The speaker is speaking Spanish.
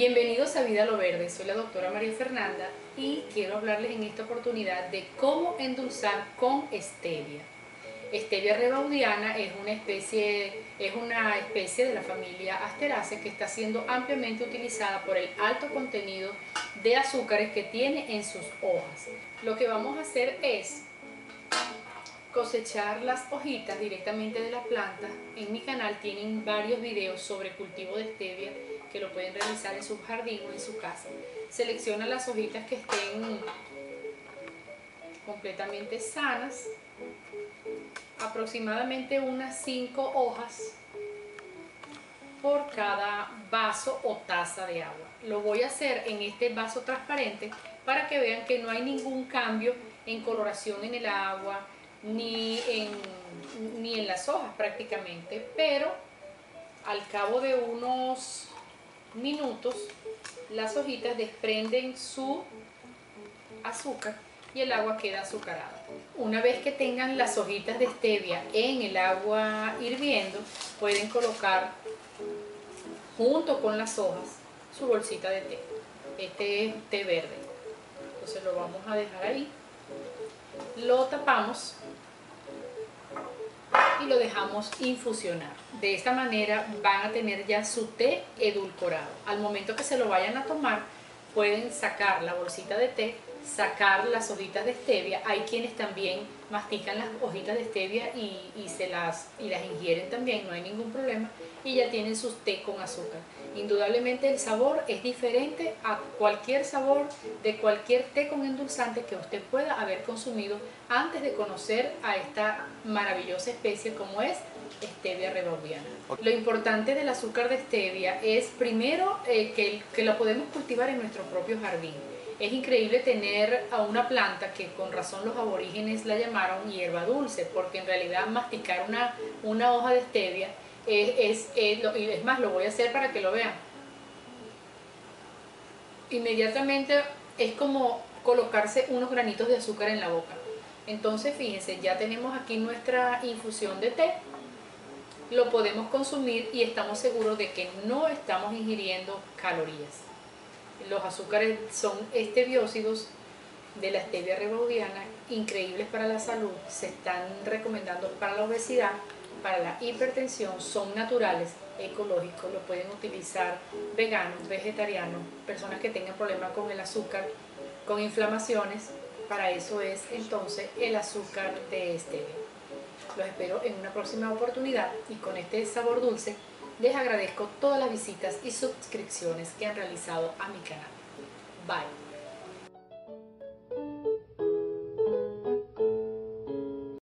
Bienvenidos a Vida lo Verde, soy la doctora María Fernanda y quiero hablarles en esta oportunidad de cómo endulzar con stevia. Stevia rebaudiana es una especie, de la familia Asteraceae que está siendo ampliamente utilizada por el alto contenido de azúcares que tiene en sus hojas. Lo que vamos a hacer es cosechar las hojitas directamente de la planta. En mi canal tienen varios videos sobre cultivo de stevia que lo pueden realizar en su jardín o en su casa. Selecciona las hojitas que estén completamente sanas, aproximadamente unas 5 hojas por cada vaso o taza de agua. Lo voy a hacer en este vaso transparente para que vean que no hay ningún cambio en coloración en el agua, ni en, ni en las hojas prácticamente, pero al cabo de unos minutos las hojitas desprenden su azúcar y el agua queda azucarada. Una vez que tengan las hojitas de stevia en el agua hirviendo, pueden colocar junto con las hojas su bolsita de té. Este es té verde. Entonces lo vamos a dejar ahí. Lo tapamos y lo dejamos infusionar. De esta manera van a tener ya su té edulcorado. Al momento que se lo vayan a tomar, pueden sacar la bolsita de té, sacar las hojitas de stevia. Hay quienes también mastican las hojitas de stevia y, se las, y las ingieren también, no hay ningún problema. Y ya tienen sus té con azúcar. Indudablemente el sabor es diferente a cualquier sabor de cualquier té con endulzante que usted pueda haber consumido antes de conocer a esta maravillosa especie como es stevia rebaudiana. Lo importante del azúcar de stevia es primero eh, que, que lo podemos cultivar en nuestro propio jardín. Es increíble tener a una planta que con razón los aborígenes la llamaron hierba dulce, porque en realidad masticar una, una hoja de stevia es, es, y es más, lo voy a hacer para que lo vean. Inmediatamente es como colocarse unos granitos de azúcar en la boca. Entonces, fíjense, ya tenemos aquí nuestra infusión de té. Lo podemos consumir y estamos seguros de que no estamos ingiriendo calorías. Los azúcares son estebiócidos de la stevia rebaudiana, increíbles para la salud, se están recomendando para la obesidad para la hipertensión son naturales, ecológicos, lo pueden utilizar veganos, vegetarianos, personas que tengan problemas con el azúcar, con inflamaciones, para eso es entonces el azúcar de stevia. Los espero en una próxima oportunidad y con este sabor dulce les agradezco todas las visitas y suscripciones que han realizado a mi canal. Bye.